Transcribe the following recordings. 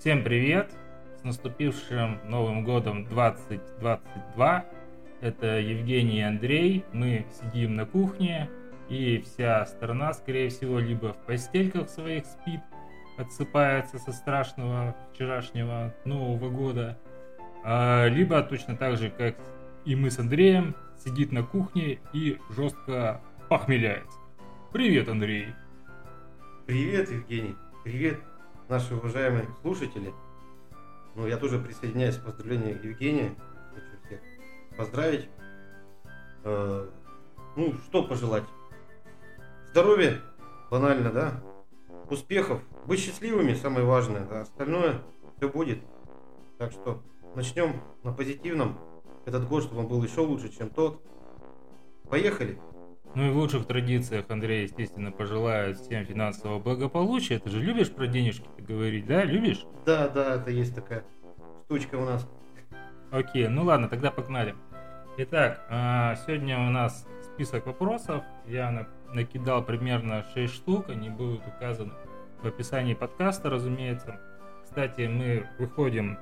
Всем привет! С наступившим Новым годом 2022. Это Евгений и Андрей. Мы сидим на кухне, и вся страна, скорее всего, либо в постельках своих спит, отсыпается со страшного вчерашнего Нового года, а, либо точно так же, как и мы с Андреем, сидит на кухне и жестко похмеляется. Привет, Андрей! Привет, Евгений! Привет, наши уважаемые слушатели! Ну, я тоже присоединяюсь к поздравлению Евгения. Хочу всех поздравить. Э, ну, что пожелать? Здоровья, банально, да? Успехов, быть счастливыми, самое важное. А остальное все будет. Так что начнем на позитивном. Этот год, чтобы он был еще лучше, чем тот. Поехали! Ну и в лучших традициях Андрей, естественно, пожелает всем финансового благополучия. Ты же любишь про денежки говорить, да? Любишь? Да, да, это есть такая штучка у нас. Окей, ну ладно, тогда погнали. Итак, а, сегодня у нас список вопросов. Я накидал примерно 6 штук, они будут указаны в описании подкаста, разумеется. Кстати, мы выходим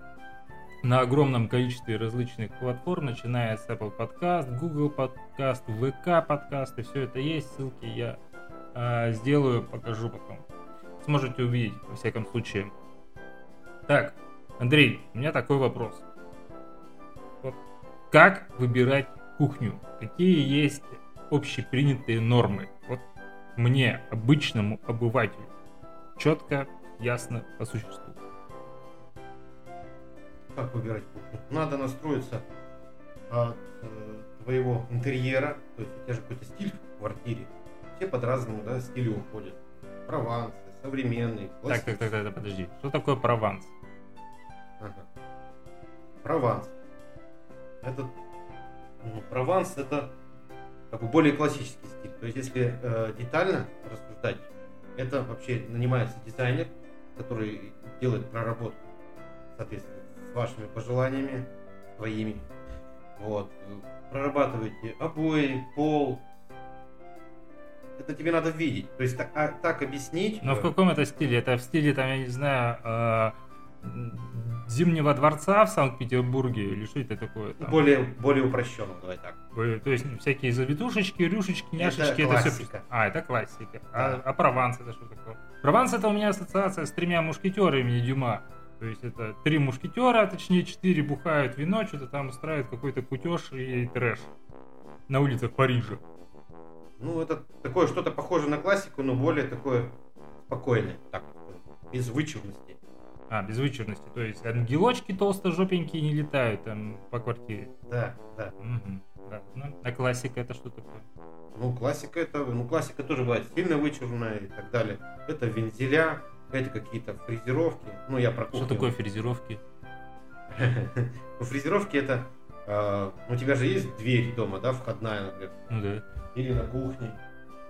на огромном количестве различных платформ, начиная с Apple Podcast, Google Podcast, VK Podcast, и все это есть, ссылки я э, сделаю, покажу потом. Сможете увидеть, во всяком случае. Так, Андрей, у меня такой вопрос. Вот как выбирать кухню? Какие есть общепринятые нормы? Вот мне, обычному обывателю, четко, ясно, по существу как выбирать кухню. Надо настроиться от э, твоего интерьера, то есть у тебя же какой-то стиль в квартире. Все под разному да, стилю уходят. Провансы, современный, Так, так, так, так, подожди. Что такое прованс? Ага. Прованс. Это ну, прованс это как бы более классический стиль. То есть если э, детально рассуждать, это вообще нанимается дизайнер, который делает проработку, соответственно, вашими пожеланиями, твоими. Вот. Прорабатывайте обои, пол. Это тебе надо видеть. То есть так, а, так объяснить. Но в каком это стиле? Это в стиле, там, я не знаю, э, Зимнего дворца в Санкт-Петербурге или что это такое? Там? Более, более упрощенно, давай так. То есть всякие завитушечки, рюшечки, няшечки, это, это все... А, это классика. А, да. А, а Прованс это что такое? Прованс это у меня ассоциация с тремя мушкетерами Дюма. То есть это три мушкетера, точнее четыре бухают вино, что-то там устраивают какой-то кутеж и трэш на улицах Парижа. Ну, это такое что-то похоже на классику, но более такое спокойное, так, без вычурности. А, без вычурности. То есть ангелочки толстожопенькие не летают там по квартире. Да, да. Угу, да. Ну, а классика это что такое? Ну, классика это, ну, классика тоже бывает сильно вычурная и так далее. Это вензеля, это какие-то фрезеровки. Ну, я про кухню. Что такое фрезеровки? Ну, фрезеровки это... А, у тебя же есть дверь дома, да, входная, например. Да. Или на кухне.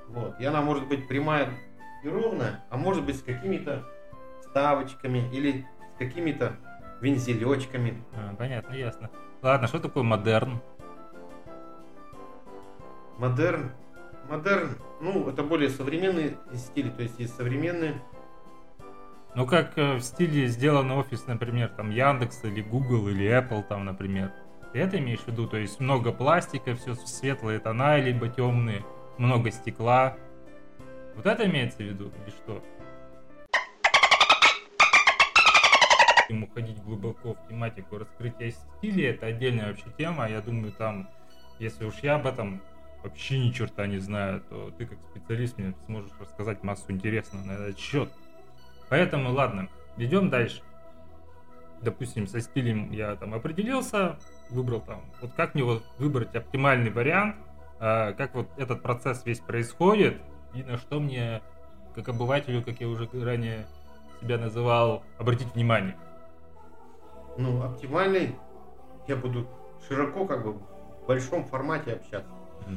Вот. И она может быть прямая и ровная, а может быть с какими-то ставочками или с какими-то вензелечками. А, понятно, ясно. Ладно, что такое модерн? Модерн? Модерн, ну, это более современные стили, то есть есть современные ну, как э, в стиле сделан офис, например, там Яндекс или Google или Apple, там, например. Ты это имеешь в виду? То есть много пластика, все светлые тона, либо темные, много стекла. Вот это имеется в виду или что? Ему ходить глубоко в тематику раскрытия стиля, это отдельная вообще тема. Я думаю, там, если уж я об этом вообще ни черта не знаю, то ты как специалист мне сможешь рассказать массу интересного на этот счет. Поэтому, ладно, идем дальше. Допустим, со стилем я там определился, выбрал там, вот как мне вот выбрать оптимальный вариант, э, как вот этот процесс весь происходит, и на что мне, как обывателю, как я уже ранее себя называл, обратить внимание. Ну, оптимальный, я буду широко, как бы, в большом формате общаться.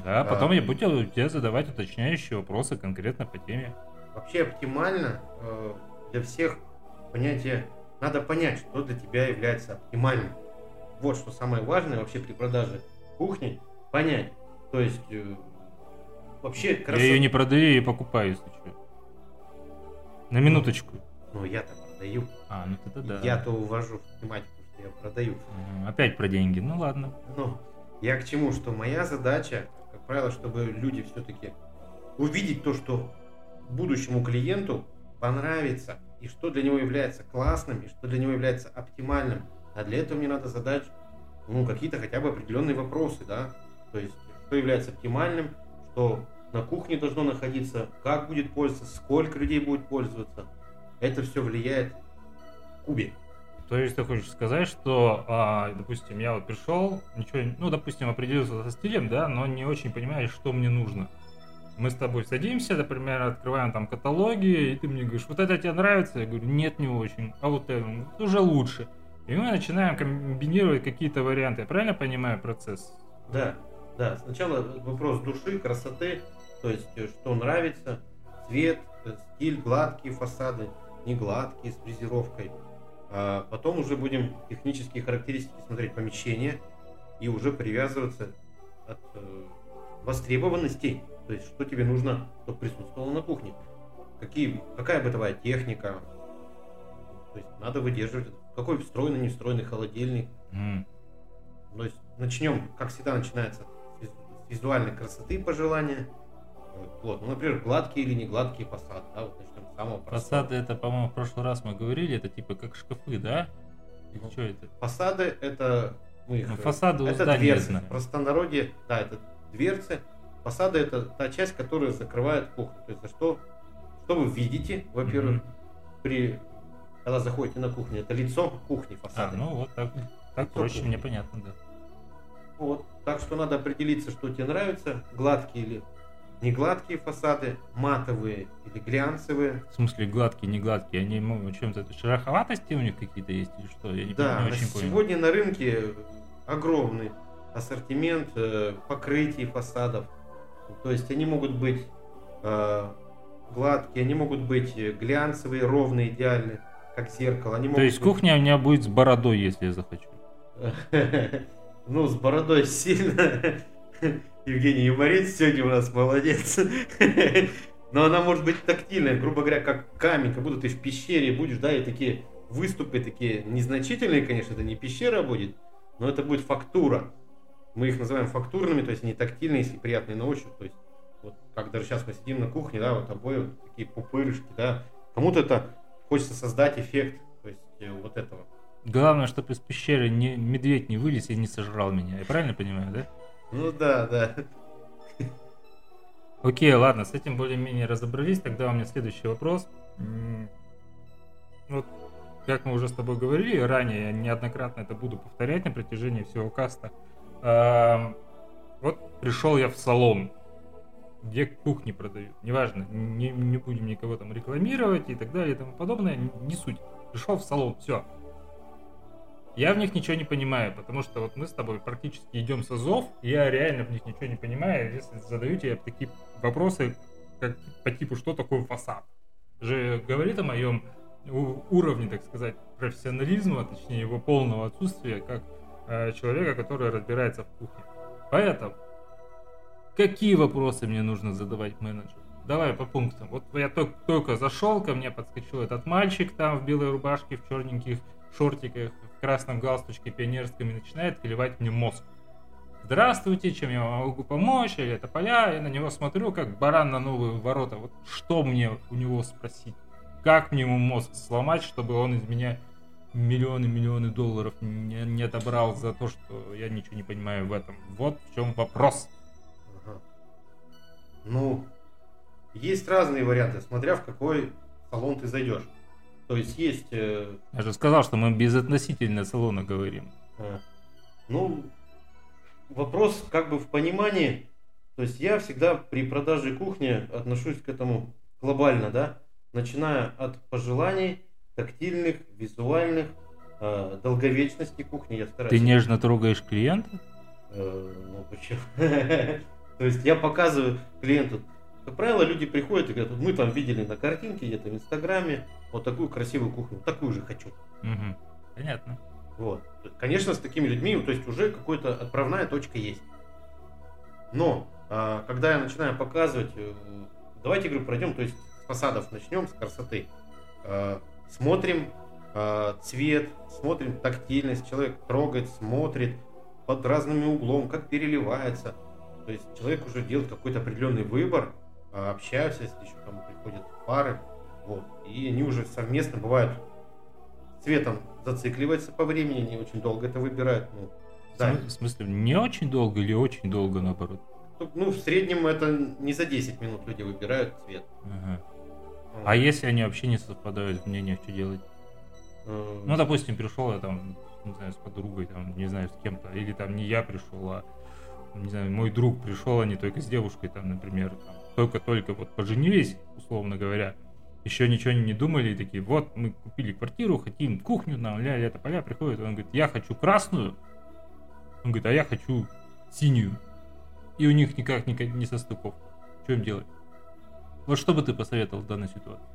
Да, потом а, я буду тебе задавать уточняющие вопросы конкретно по теме. Вообще оптимально э, для всех понятие надо понять, что для тебя является оптимальным. Вот что самое важное вообще при продаже кухни понять. То есть э, вообще красота... Я ее не продаю, я покупаю, если что. На минуточку. Ну, я так продаю. А, ну это да. Я-то увожу в тематику, что я продаю. Опять про деньги. Ну ладно. Ну, я к чему, что моя задача, как правило, чтобы люди все-таки увидеть то, что будущему клиенту понравится, и что для него является классным, и что для него является оптимальным. А для этого мне надо задать ну, какие-то хотя бы определенные вопросы, да, то есть, что является оптимальным, что на кухне должно находиться, как будет пользоваться, сколько людей будет пользоваться. Это все влияет в кубе. То есть ты хочешь сказать, что, а, допустим, я вот пришел, ничего, ну, допустим, определился со стилем, да, но не очень понимаешь, что мне нужно. Мы с тобой садимся, например, открываем там каталоги, и ты мне говоришь, вот это тебе нравится? Я говорю, нет, не очень. А вот это это уже лучше. И мы начинаем комбинировать какие-то варианты. Я правильно понимаю процесс? Да, да. Сначала вопрос души, красоты, то есть э, что нравится, цвет, э, стиль, гладкие фасады, не гладкие, с фрезеровкой. А потом уже будем технические характеристики смотреть помещения и уже привязываться от э, востребованностей. То есть что тебе нужно, чтобы присутствовало на кухне. Какие, какая бытовая техника. То есть надо выдерживать какой встроенный, не встроенный холодильник. М. То есть начнем, как всегда, начинается с виз- с визуальной красоты пожелания. Вот, ну, например, гладкие или не гладкие фасады, да, вот начнем с самого простого. Фасады, это, по-моему, в прошлый раз мы говорили, это типа как шкафы, да? Или Ну, что это? Фасады это мы их, Ну, фасады это дверцы. В простонародье, да, это дверцы. Фасады это та часть, которая закрывает кухню. То есть, что, что вы видите, во-первых, Мгм. при когда заходите на кухню, это лицо кухни А, фасады. ну вот так, так Лицо проще, кухни. мне понятно, да. Вот. Так что надо определиться, что тебе нравится, гладкие или не гладкие фасады, матовые или глянцевые. В смысле, гладкие, не гладкие, они ну, чем-то шероховатости у них какие-то есть или что? Я не, Да, не очень понял. сегодня на рынке огромный ассортимент э, покрытий фасадов. То есть они могут быть э, гладкие, они могут быть глянцевые, ровные, идеальные, как зеркало. Они То есть быть- кухня у меня будет с бородой, если я захочу. Ну, с бородой сильно. Евгений юморист сегодня у нас молодец. Но она может быть тактильная, грубо говоря, как камень, как будто ты в пещере будешь, да, и такие выступы такие незначительные, конечно, это не пещера будет, но это будет фактура. Мы их называем фактурными, то есть не тактильные, если приятные на ощупь. То есть, вот как даже сейчас мы сидим на кухне, да, вот обои вот такие пупырышки, да. Кому-то это хочется создать эффект, то есть э, вот этого. Главное, чтобы из пещеры не, медведь не вылез и не сожрал меня. Я правильно понимаю, да? Ну да, да. Окей, ладно, с этим более-менее разобрались. Тогда у меня следующий вопрос. Вот, как мы уже с тобой говорили ранее, я неоднократно это буду повторять на протяжении всего каста. Ам, Вот пришел я в салон, где кухни продают. Неважно, не, не будем никого там рекламировать и так далее и тому подобное. Не суть. Пришел в салон, все. Я в них ничего не понимаю, потому что вот мы с тобой практически идем с АЗОВ, я реально в них ничего не понимаю, если задаю тебе такие вопросы, как по типу, что такое фасад. Же говорит о моем уровне, так сказать, профессионализма, точнее его полного отсутствия, как э, человека, который разбирается в кухне. Поэтому, какие вопросы мне нужно задавать менеджеру? Давай по пунктам. Вот я только, только зашел, ко мне подскочил этот мальчик там в белой рубашке, в черненьких шортиках, в красном галстучке пионерском и начинает клевать мне мозг. Здравствуйте, чем я могу помочь? Или это поля? Я на него смотрю, как баран на новые ворота. Вот что мне у него спросить? Как мне ему мозг сломать, чтобы он из меня миллионы-миллионы долларов не, не отобрал за то, что я ничего не понимаю в этом? Вот в чем вопрос. Ага. Ну, есть разные варианты, смотря в какой салон ты зайдешь. То есть есть, э, Я же сказал, что мы безотносительно салона говорим. э, ну, вопрос как бы в понимании. То есть я всегда при продаже кухни отношусь к этому глобально, да, начиная от пожеланий тактильных, визуальных, э, долговечности кухни. Я стараюсь Ты нежно трогаешь клиента? Э, Ну почему? То есть я показываю клиенту. Как правило, люди приходят и говорят, «Вот мы там видели на картинке где-то в Инстаграме вот такую красивую кухню, такую же хочу. Мгм. Понятно. Вот. Конечно, с такими людьми, то есть уже какая-то отправная точка есть. Но а, когда я начинаю показывать, э, давайте, говорю, пройдем, то есть с фасадов начнем, с красоты. А, смотрим э, цвет, смотрим тактильность, человек трогает, смотрит под разными углом, как переливается. То есть человек уже делает какой-то определенный выбор, э, общаются, если еще там приходят пары, вот, и они уже совместно бывают цветом зацикливается по времени, не очень долго это выбирают. Ну, да. В смысле, не очень долго или очень долго наоборот? Ну, в среднем это не за 10 минут люди выбирают цвет. Ага. А если они вообще не совпадают в мнениях, что делать? Ну, допустим, пришел я там, не знаю, с подругой, там, не знаю, с кем-то, или там не я пришел, а не знаю, мой друг пришел, а не только с девушкой, там, например, там, только-только вот поженились, условно говоря, еще ничего не думали, и такие, вот, мы купили квартиру, хотим кухню, нам ля-ля, поля приходит, он говорит, я хочу красную, он говорит, а я хочу синюю, и у них никак не, не состыковка. Что им делать? Вот что бы ты посоветовал в данной ситуации?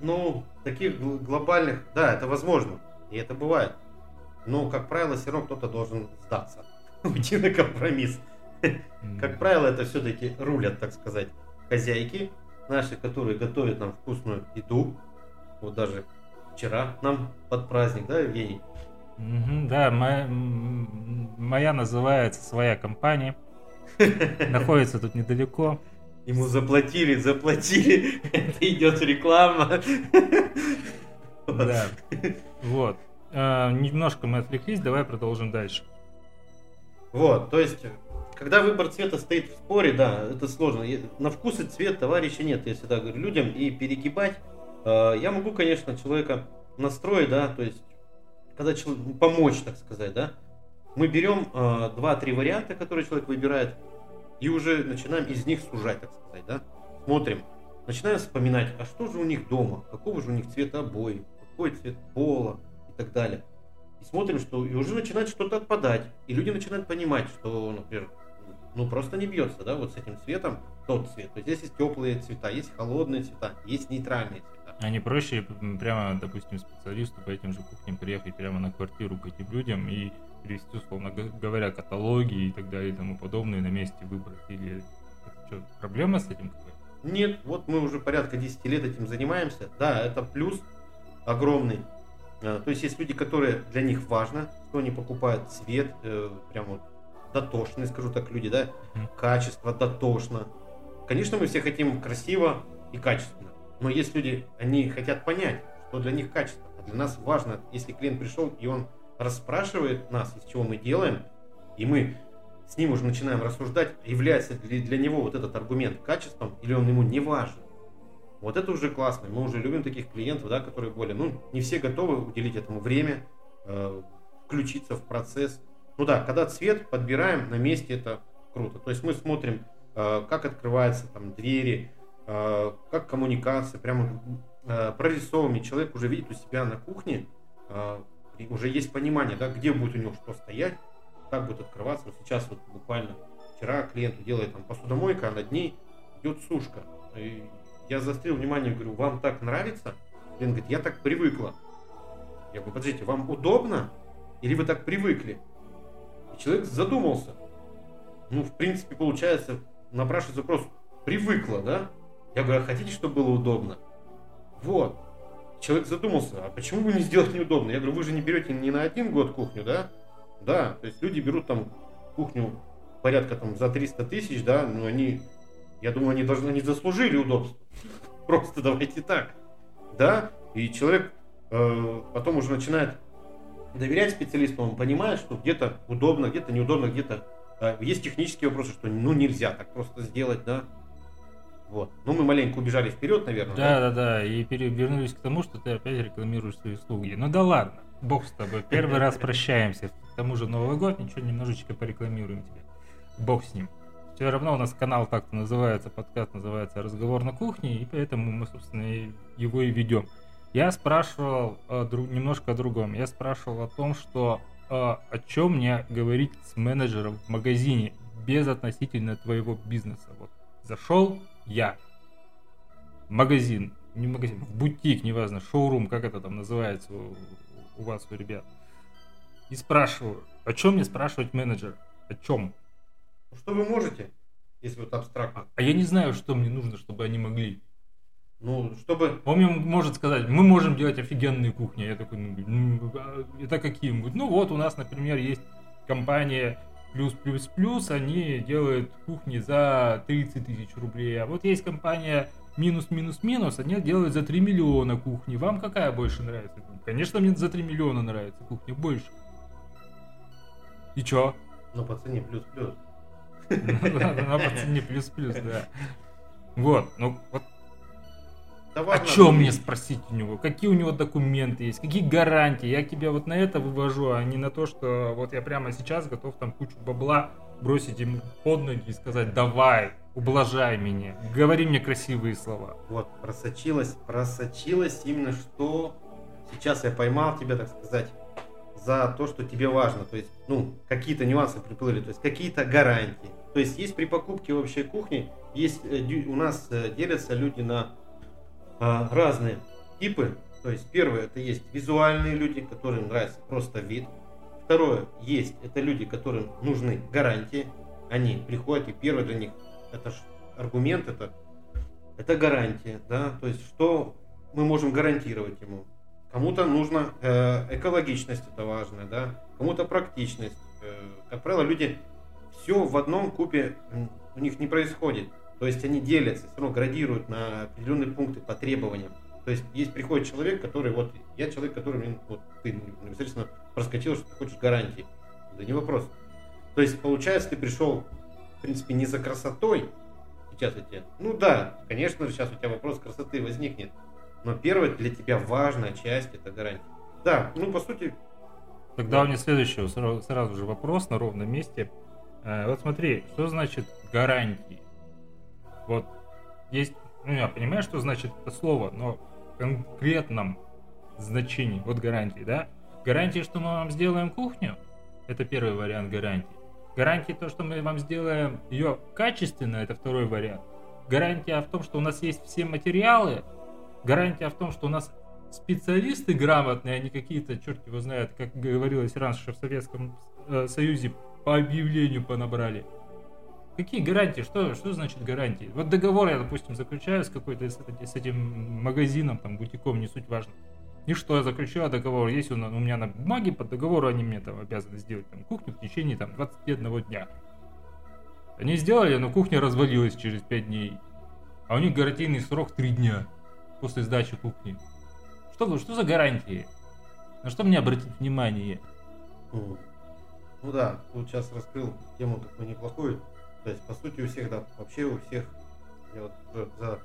Ну, таких глобальных, да, это возможно, и это бывает. Но, как правило, все равно кто-то должен сдаться, уйти на компромисс. Как правило, это все-таки рулят, так сказать, хозяйки, наши, которые готовят нам вкусную еду. Вот даже вчера нам под праздник, да, Евгений? Да, моя, моя называется своя компания. Находится тут недалеко. Ему заплатили, заплатили. Это идет реклама. Да. Вот. А, немножко мы отвлеклись, давай продолжим дальше. Вот, то есть когда выбор цвета стоит в споре, да, это сложно. На вкус и цвет товарища нет, я всегда говорю людям. И перегибать, э, я могу, конечно, человека настроить, да, то есть, когда человек, помочь, так сказать, да. Мы берем э, два-три варианта, которые человек выбирает, и уже начинаем из них сужать, так сказать, да. Смотрим, начинаем вспоминать, а что же у них дома, какого же у них цвета обои, какой цвет пола и так далее. И смотрим, что и уже начинает что-то отпадать. И люди начинают понимать, что, например, ну просто не бьется, да, вот с этим цветом тот цвет. То есть здесь есть теплые цвета, есть холодные цвета, есть нейтральные цвета. А не проще прямо, допустим, специалисту по этим же кухням приехать прямо на квартиру к этим людям и привести, условно говоря, каталоги и так далее и тому подобное на месте выбрать? Или что, проблема с этим какая Нет, вот мы уже порядка 10 лет этим занимаемся. Да, это плюс огромный. А, то есть есть люди, которые для них важно, что они покупают цвет, э, прям вот дотошные, скажу так, люди, да, качество, дотошно. Конечно, мы все хотим красиво и качественно, но есть люди, они хотят понять, что для них качество. А для нас важно, если клиент пришел и он расспрашивает нас, из чего мы делаем, и мы с ним уже начинаем рассуждать, является ли для него вот этот аргумент качеством или он ему не важен. Вот это уже классно. Мы уже любим таких клиентов, да, которые более, ну, не все готовы уделить этому время, э, включиться в процесс. Ну да, когда цвет подбираем на месте, это круто. То есть мы смотрим, э, как открываются там двери, как коммуникация, прямо э, прорисовываем, человек уже видит у себя на кухне, уже есть понимание, да, где будет у него что стоять, как будет открываться. Вот сейчас вот буквально вчера клиенту делает там посудомойка, а над ней идет сушка. И я заострил внимание, говорю, вам так нравится? Клиент говорит, я так привыкла. Я говорю, подождите, вам удобно? Или вы так привыкли? человек задумался. Ну, в принципе, получается, напрашивается вопрос, привыкла, да? Я говорю, а хотите, чтобы было удобно? Вот. Человек задумался, а почему бы не сделать неудобно? Я говорю, вы же не берете не на один год кухню, да? Да, то есть люди берут там кухню порядка там за 300 тысяч, да, но они, я думаю, они должны, не заслужили удобства. Просто давайте так. Да, и человек э, потом уже начинает доверять специалисту, он понимает, что где-то удобно, где-то неудобно, где-то э, есть технические вопросы, что ну нельзя так просто сделать, да. Вот. Ну, мы маленько убежали вперед, наверное. Да, да, да, да. И вернулись к тому, что ты опять рекламируешь свои услуги. Ну да ладно, бог с тобой. Первый раз прощаемся. К тому же Новый год, ничего, немножечко порекламируем тебе. Бог с ним. Все равно у нас канал так-то называется, подкаст называется «Разговор на кухне», и поэтому мы, собственно, его и ведем. Я спрашивал э, друг, немножко о другом. Я спрашивал о том, что э, о чем мне говорить с менеджером в магазине без относительно твоего бизнеса. Вот зашел я магазин, не магазин, в бутик, неважно, шоурум, как это там называется у, у вас, у ребят. И спрашиваю, о чем мне спрашивать менеджер? О чем? Что вы можете, если вот абстрактно? А я не знаю, что мне нужно, чтобы они могли. Ну, чтобы... Он мне может сказать, мы можем делать офигенные кухни. Я такой, ну, ну, а это какие? Он говорит, ну вот у нас, например, есть компания плюс плюс плюс, они делают кухни за 30 тысяч рублей. А вот есть компания минус минус минус, они делают за 3 миллиона кухни. Вам какая больше нравится? Конечно, мне за 3 миллиона нравится кухня больше. И чё? Ну, по цене плюс-плюс. На по цене плюс-плюс, да. Вот, ну вот Да О ладно, чем ну, мне спросить у него? Какие у него документы есть? Какие гарантии? Я тебя вот на это вывожу, а не на то, что вот я прямо сейчас готов там кучу бабла бросить ему под ноги и сказать, давай, ублажай меня, говори мне красивые слова. Вот, просочилось, просочилось именно что сейчас я поймал тебя, так сказать, за то, что тебе важно. То есть, ну, какие-то нюансы приплыли, то есть какие-то гарантии. То есть есть при покупке общей кухни, есть э, у нас э, делятся люди на а, разные типы. То есть первое это есть визуальные люди, которым нравится просто вид. Второе есть это люди, которым нужны гарантии. Они приходят и первое для них это аргумент, это это гарантия, да, то есть что мы можем гарантировать ему. Кому-то нужно э, экологичность, это важно, да, кому-то практичность. Э, как правило, люди все в одном купе у них не происходит. То есть они делятся, все равно градируют на определенные пункты по требованиям. То есть есть приходит человек, который вот я человек, который мне вот ты непосредственно проскочил, что ты хочешь гарантии. Да не вопрос. То есть получается, ты пришел, в принципе, не за красотой, сейчас у тебя. Ну да, конечно же, сейчас у тебя вопрос красоты возникнет. Но первая для тебя важная часть это гарантия. Да, ну по сути, Тогда у меня следующий сразу, сразу же вопрос на ровном месте. Э, вот смотри, что значит гарантии? Вот есть, ну я понимаю, что значит это слово, но в конкретном значении, вот гарантии, да? Гарантии, что мы вам сделаем кухню, это первый вариант гарантии. Гарантии то, что мы вам сделаем ее качественно, это второй вариант. Гарантия в том, что у нас есть все материалы. Гарантия в том, что у нас специалисты грамотные, а не какие-то, черт его знает, как говорилось раньше в Советском э, Союзе, по объявлению понабрали. Какие гарантии? Что, что значит гарантии? Вот договор я, допустим, заключаю с какой-то с, с этим магазином, там, бутиком, не суть важно. И что я заключаю договор? Есть он у меня на бумаге, по договору они мне там обязаны сделать там, кухню в течение там 21 дня. Они сделали, но кухня развалилась через 5 дней. А у них гарантийный срок 3 дня после сдачи кухни. Что, что за гарантии? На что мне обратить внимание? ну да, тут сейчас раскрыл тему такую неплохую. То есть, по сути, у всех, да, вообще у всех, я вот уже за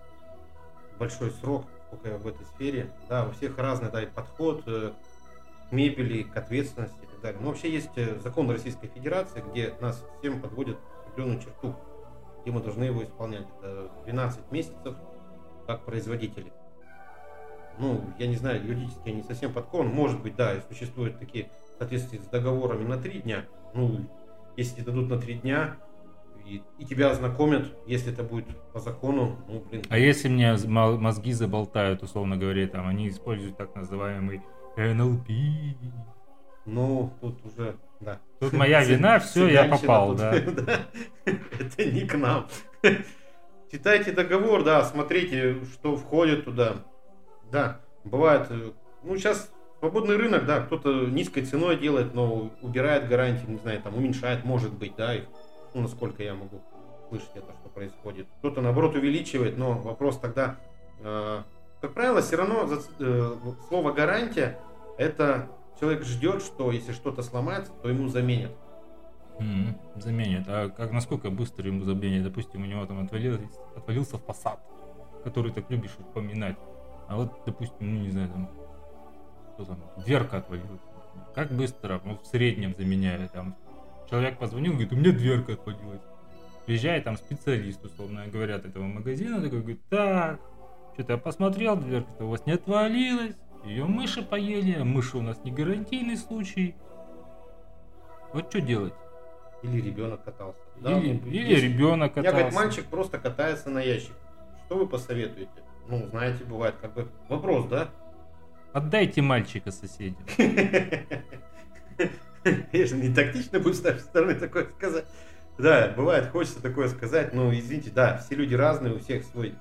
большой срок, сколько я в этой сфере, да, у всех разный, да, и подход э, к мебели, к ответственности и так далее. Но вообще есть э, закон Российской Федерации, где нас всем подводят определенную черту, где мы должны его исполнять. Это 12 месяцев как производители. Ну, я не знаю, юридически я не совсем подкован. Может быть, да, и существуют такие в соответствии с договорами на 3 дня. Ну, если дадут на 3 дня, и, и тебя ознакомят, если это будет по закону, ну, блин. А если мне мозги заболтают, условно говоря, там, они используют так называемый НЛП. Ну, тут уже, да. Тут моя вина, все, я попал, тут, да. Это не к нам. Читайте договор, да, смотрите, что входит туда. Да, бывает, э, ну, сейчас свободный рынок, да, кто-то низкой ценой делает, но убирает гарантии, не знаю, там уменьшает, может быть, да, их, ну, насколько я могу слышать это, что происходит. Кто-то, наоборот, увеличивает, но вопрос тогда, э, как правило, все равно э, слово гарантия, это человек ждет, что если что-то сломается, то ему заменят. М, Заменят. А как насколько быстро ему заменят? Допустим, у него там отвалился, отвалился фасад, который так любишь упоминать. А вот, допустим, ну не знаю, там, что там, дверка отвалилась. Как быстро? Ну, в среднем заменяют. Там, человек позвонил, говорит, у меня дверка отвалилась. Приезжает там специалист, условно говоря, от этого магазина, такой говорит, так, что-то я посмотрел, дверка-то у вас не отвалилась, ее мыши поели, а мыши у нас не гарантийный случай. Вот что делать? Или ребенок катался. или ну, или ребенок У меня, говорит, катался. мальчик просто катается на ящиках. Что вы посоветуете? Ну, знаете, бывает как бы вопрос, да? Отдайте мальчика соседям. Конечно, не тактично будет с нашей стороны такое сказать. Да, бывает, хочется такое сказать, но извините, да, все люди разные, у всех свой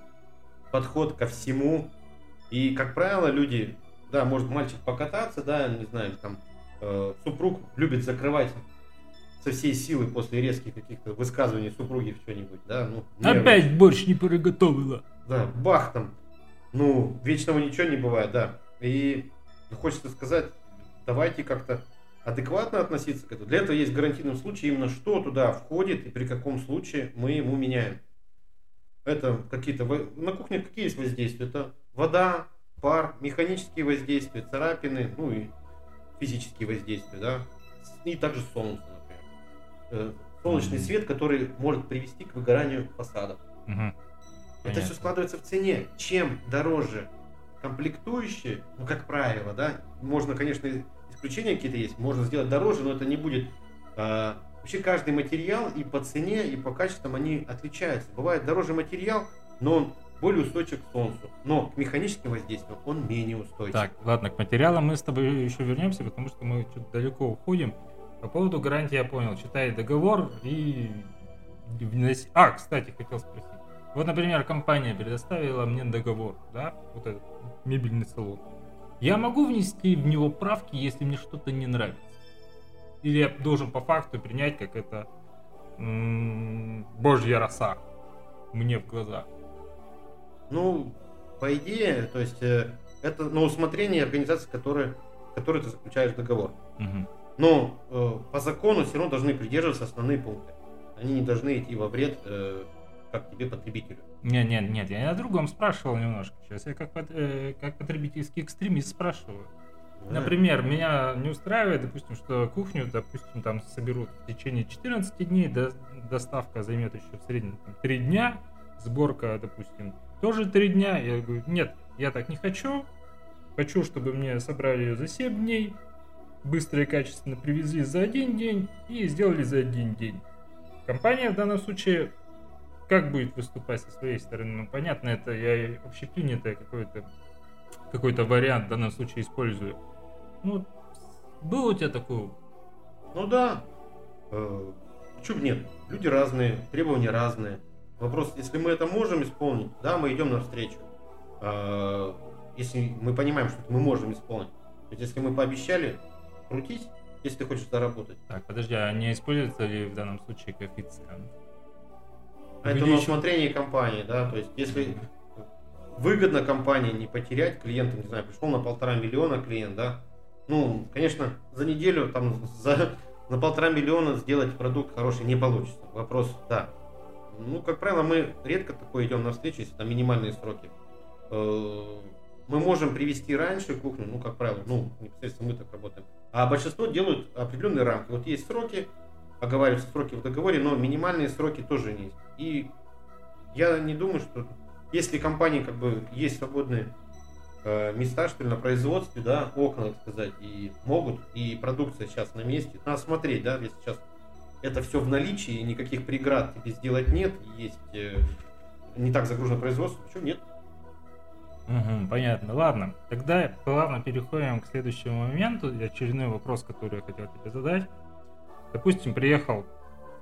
подход ко всему. И, как правило, люди, да, может мальчик покататься, да, не знаю, там, э, супруг любит закрывать со всей силы после резких каких-то высказываний супруги в что-нибудь, да, ну... нервничать. Опять борщ не приготовила. Да, бах там. Ну, вечного ничего не бывает, да. И хочется сказать, давайте как-то адекватно относиться к этому. Для этого есть гарантийный случай, именно что туда входит и при каком случае мы ему меняем. Это какие-то... На кухне какие есть воздействия? Это вода, пар, механические воздействия, царапины, ну и физические воздействия, да. И также солнце, например. Э, Солнечный свет, который может привести к выгоранию фасадов. Мгм. Это Понятно. все складывается в цене. Чем дороже комплектующие, ну, как правило, да, можно, конечно, исключения какие-то есть, можно сделать дороже, но это не будет... а, вообще каждый материал и по цене, и по качествам они отличаются. Бывает дороже материал, но он более устойчив к солнцу. Но к механическим воздействиям он менее устойчив. Так, ладно, к материалам мы с тобой еще вернемся, потому что мы что-то далеко уходим. По поводу гарантии я понял. Читай договор и... А, кстати, хотел спросить. Вот, например, компания предоставила мне договор, да, вот этот мебельный салон. Я могу внести в него правки, если мне что-то не нравится? Или я должен по факту принять, как это м, божья роса мне в глаза? Ну, по идее, то есть э, это на усмотрение организации, которые, которой ты заключаешь договор. Мгм. Но э, по закону все равно должны придерживаться основные пункты. Они не должны идти во вред э, как тебе потребителю. Нет, нет, нет, я о другом спрашивал немножко. Сейчас я как, пот- э, как потребительский экстремист спрашиваю. Например, меня не устраивает, допустим, что кухню, допустим, там соберут в течение 14 дней, до- доставка займет еще в среднем там, 3 дня, сборка, допустим, тоже 3 дня. Я говорю, нет, я так не хочу. Хочу, чтобы мне собрали ее за 7 дней, быстро и качественно привезли за один день и сделали за один день. Компания в данном случае как будет выступать со своей стороны? Ну, понятно, это я общепринятое какой-то какой-то вариант в данном случае использую. Ну, был у тебя такой? Ну да. Э, Чего нет? Люди разные, требования разные. Вопрос, если мы это можем исполнить, да, мы идем навстречу. А, Если мы понимаем, что мы можем исполнить. Ведь если мы пообещали, крутись, если ты хочешь заработать. Так, подожди, а не используется ли в данном случае коэффициент? Это на усмотрение компании, да, то есть если выгодно компании не потерять клиента, не знаю, пришел на полтора миллиона клиент, да, ну, конечно, за неделю там за на полтора миллиона сделать продукт хороший не получится. Вопрос, да. Ну, как правило, мы редко такое идем навстречу, если там минимальные сроки. Э, Мы можем привести раньше кухню, ну, как правило, ну, непосредственно мы так работаем. А большинство делают определенные рамки. Вот есть сроки, оговариваются сроки в договоре, но минимальные сроки тоже есть. И я не думаю, что если компании как бы есть свободные э, места, что ли, на производстве, да, окна, так сказать, и могут, и продукция сейчас на месте, надо смотреть, да, если сейчас это все в наличии, никаких преград тебе сделать нет, есть э, не так загружено производство, почему нет? Мгм, понятно. Ладно, тогда плавно переходим к следующему моменту. Очередной вопрос, который я хотел тебе задать. Допустим, приехал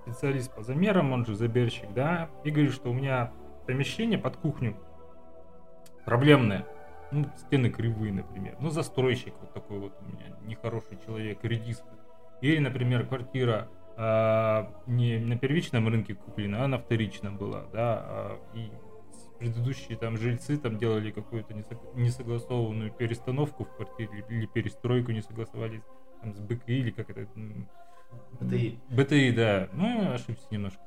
специалист по замерам, он же заберщик, да, и говорит, что у меня помещение под кухню проблемное. Ну, стены кривые, например. Ну, застройщик вот такой вот у меня, нехороший человек, редиска. Или, например, квартира а, не на первичном рынке куплена, а на вторичном была, да, а, и предыдущие там жильцы там делали какую-то несог- несогласованную перестановку в квартире или перестройку не согласовались там, с БКИ или как это БТИ. БТИ, да. Ну, ошибся немножко.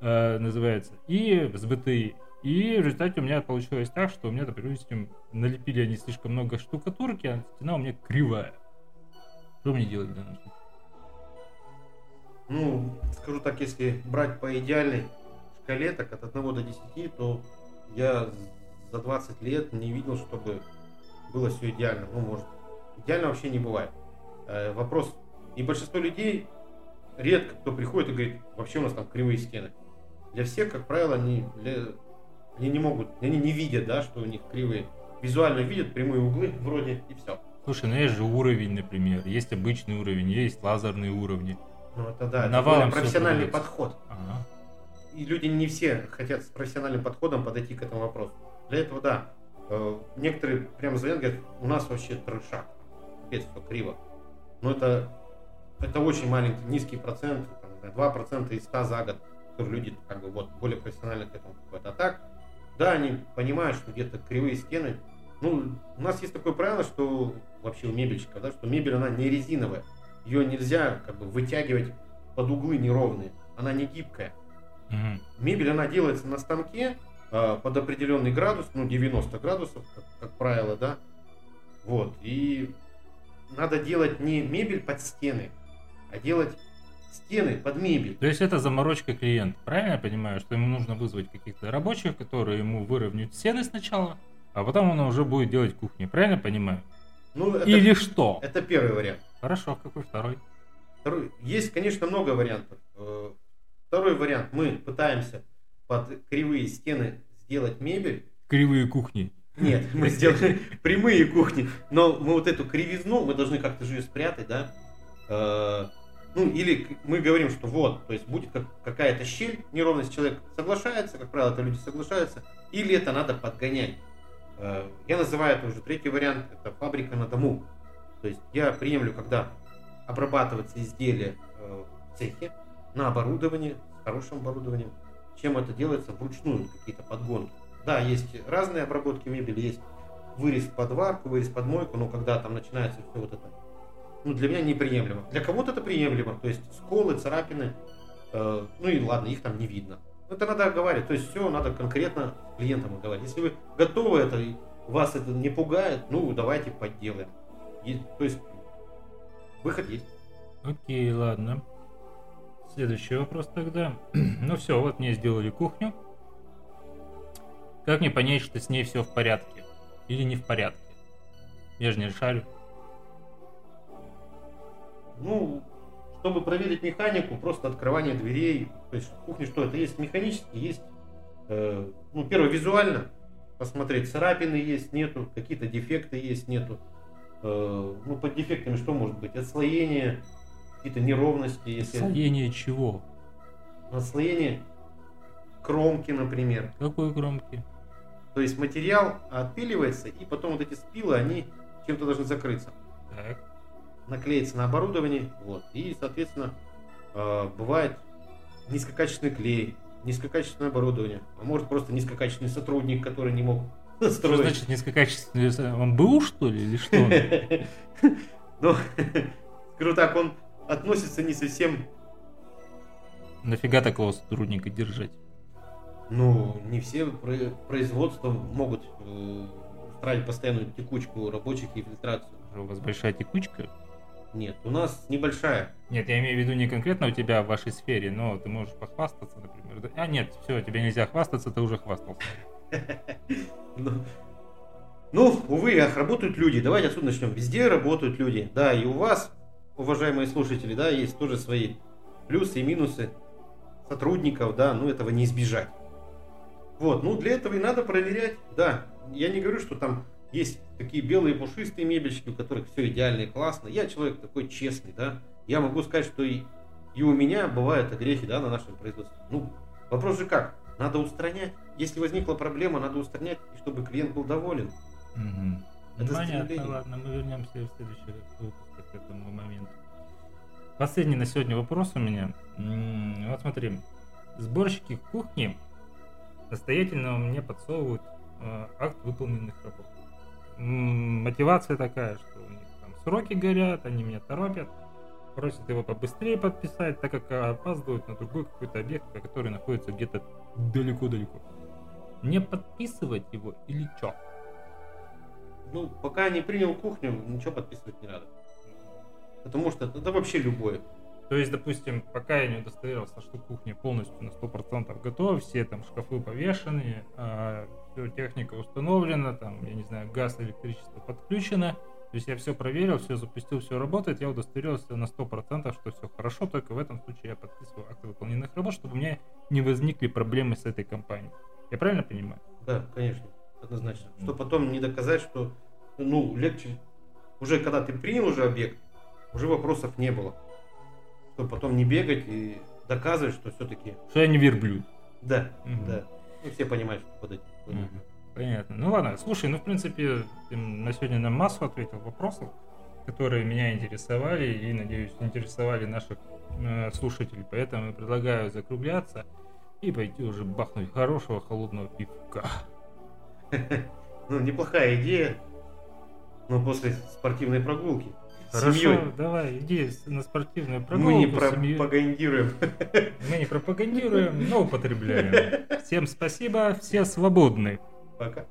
Э, называется. И с БТИ. И в результате у меня получилось так, что у меня, допустим, налепили они слишком много штукатурки, а стена у меня кривая. Что мне делать в данном случае? Ну, скажу так, если брать по идеальной шкале, так от 1 до 10, то я за 20 лет не видел, чтобы было все идеально. Ну, может, идеально вообще не бывает. Э, вопрос, и большинство людей редко кто приходит и говорит, вообще у нас там кривые стены. Для всех, как правило, они, для- они не могут, они не видят, да, что у них кривые. Визуально видят прямые углы вроде и все. Слушай, ну есть же уровень, например. Есть обычный уровень, есть лазерные уровни. Ну, это да, это Навалом всё профессиональный подход. Ага. И люди не все хотят с профессиональным подходом подойти к этому вопросу. Для этого, да. Э, некоторые прям звонят, говорят, у нас вообще трешак. Опять все криво. Но это, это очень маленький, низкий процент, там, 2% из 100 за год, которые люди как бы вот более профессионально к этому подходят. А так, да, они понимают, что где-то кривые стены. Ну, у нас есть такое правило, что вообще у мебельщика, да, что мебель, она не резиновая. Ее нельзя как бы вытягивать под углы неровные. Она не гибкая. Угу. Мебель, она делается на станке э, под определенный градус, ну, 90 градусов, как, как правило, да. Вот. И надо делать не мебель под стены, а делать стены под мебель. То есть это заморочка клиента. Правильно я понимаю, что ему нужно вызвать каких-то рабочих, которые ему выровняют стены сначала, а потом он уже будет делать кухню. Правильно понимаю? Ну, это, Или что? это первый вариант. Хорошо, какой второй? Второй, есть, конечно, много вариантов. Э, Второй вариант. Мы пытаемся под кривые стены сделать мебель. Кривые кухни. Нет, мы сделали прямые кухни. Но мы вот эту кривизну, мы должны как-то же ее спрятать, да? Ну, или мы говорим, что вот, то есть будет как, какая-то щель, неровность, человек соглашается, как правило, это люди соглашаются, или это надо подгонять. Э, Я называю это уже третий вариант, это фабрика на дому. То есть я приемлю, когда обрабатывается изделие э, в цехе, на оборудовании, с хорошим оборудованием, чем это делается вручную, какие-то подгонки. Да, есть разные обработки мебели, есть вырез под варку, вырез под мойку, но когда там начинается все вот это, ну, для меня неприемлемо. Для кого-то это приемлемо, то есть сколы, царапины, э, ну и ладно, их там не видно. Это надо оговаривать, то есть все надо конкретно клиентам оговаривать. Если вы готовы это, вас это не пугает, ну, давайте подделаем. И- то есть выход есть. Окей, ладно. Следующий вопрос тогда. ну все, вот мне сделали кухню. Как мне понять, что с ней все в порядке? Или не в порядке? Я же не шарю. Ну, чтобы проверить механику, просто открывание дверей. То есть в кухне что? Это есть механически, есть, э, ну, первое, визуально посмотреть, царапины есть, нету, какие-то дефекты есть, нету. Э, ну, под дефектами что может быть? Отслоение, какие-то неровности, если Слоение чего? отслоение кромки, например. Какой громкий? То есть материал отпиливается, и потом вот эти спилы, они чем-то должны закрыться. Так. Наклеится на оборудование, вот, и, соответственно, э, бывает низкокачественный клей, низкокачественное оборудование, а может просто низкокачественный сотрудник, который не мог Что строить. значит низкокачественный? Он был, что ли, или что? Ну, скажу так, он относится не совсем, Нафига такого сотрудника держать? ну, не все про- производства могут э, устраивать постоянную текучку рабочих и фильтрацию. У вас большая текучка? Нет, у нас небольшая. Нет, я имею в виду не конкретно у тебя в вашей сфере, но ты можешь похвастаться, например. А нет, все, тебе нельзя хвастаться, ты уже хвастался. Ну, ну, увы, ах, работают люди. Давайте отсюда начнем. Везде работают люди. Да, и у вас, уважаемые слушатели, да, есть тоже свои плюсы и минусы сотрудников, да, ну этого не избежать. Вот, ну для этого и надо проверять, да. Я не говорю, что там есть такие белые пушистые мебельщики, у которых все идеально и классно. Я человек такой честный, да. Я могу сказать, что и, и у меня бывают огрехи, да, на нашем производстве. Ну, вопрос же как? Надо устранять. Если возникла проблема, надо устранять, и чтобы клиент был доволен. Мгм. Это Понятно, стремление. ладно, мы вернемся в следующий выпуск к этому моменту. Последний на сегодня вопрос у меня. Вот смотри, сборщики кухни настоятельно мне подсовывают э, акт выполненных работ. Мотивация такая, что у них там сроки горят, они меня торопят, просят его побыстрее подписать, так как опаздывают на другой какой-то объект, который находится где-то далеко-далеко. Не подписывать его или что? Ну, пока не принял кухню, ничего подписывать не надо. Потому что это вообще любое. То есть, допустим, пока я не удостоверился, что кухня полностью на 100% готова, все там шкафы повешены, все, техника установлена, там, я не знаю, газ, электричество подключено, то есть я все проверил, все запустил, все работает, я удостоверился на 100%, что все хорошо, только в этом случае я подписываю акты выполненных работ, чтобы у меня не возникли проблемы с этой компанией. Я правильно понимаю? Да, конечно, однозначно. Что потом не доказать, что, ну, легче, уже когда ты принял уже объект, уже вопросов не было. Чтобы потом не бегать и доказывать, что все-таки, Что я не верблюд. да, Мгм. да. Ну, все понимают, что под этим. Мгм. Понятно. Ну ладно, слушай, ну в принципе, ты на сегодня на массу ответил вопросов, которые меня интересовали и, надеюсь, интересовали наших э, слушателей. Поэтому я предлагаю закругляться и пойти уже бахнуть хорошего холодного пивка. Ну, неплохая идея. Но после спортивной прогулки. Хорошо, семьей. давай, иди на спортивную прогулку. Мы не пропагандируем. Мы не пропагандируем, но употребляем. Всем спасибо, все свободны. Пока.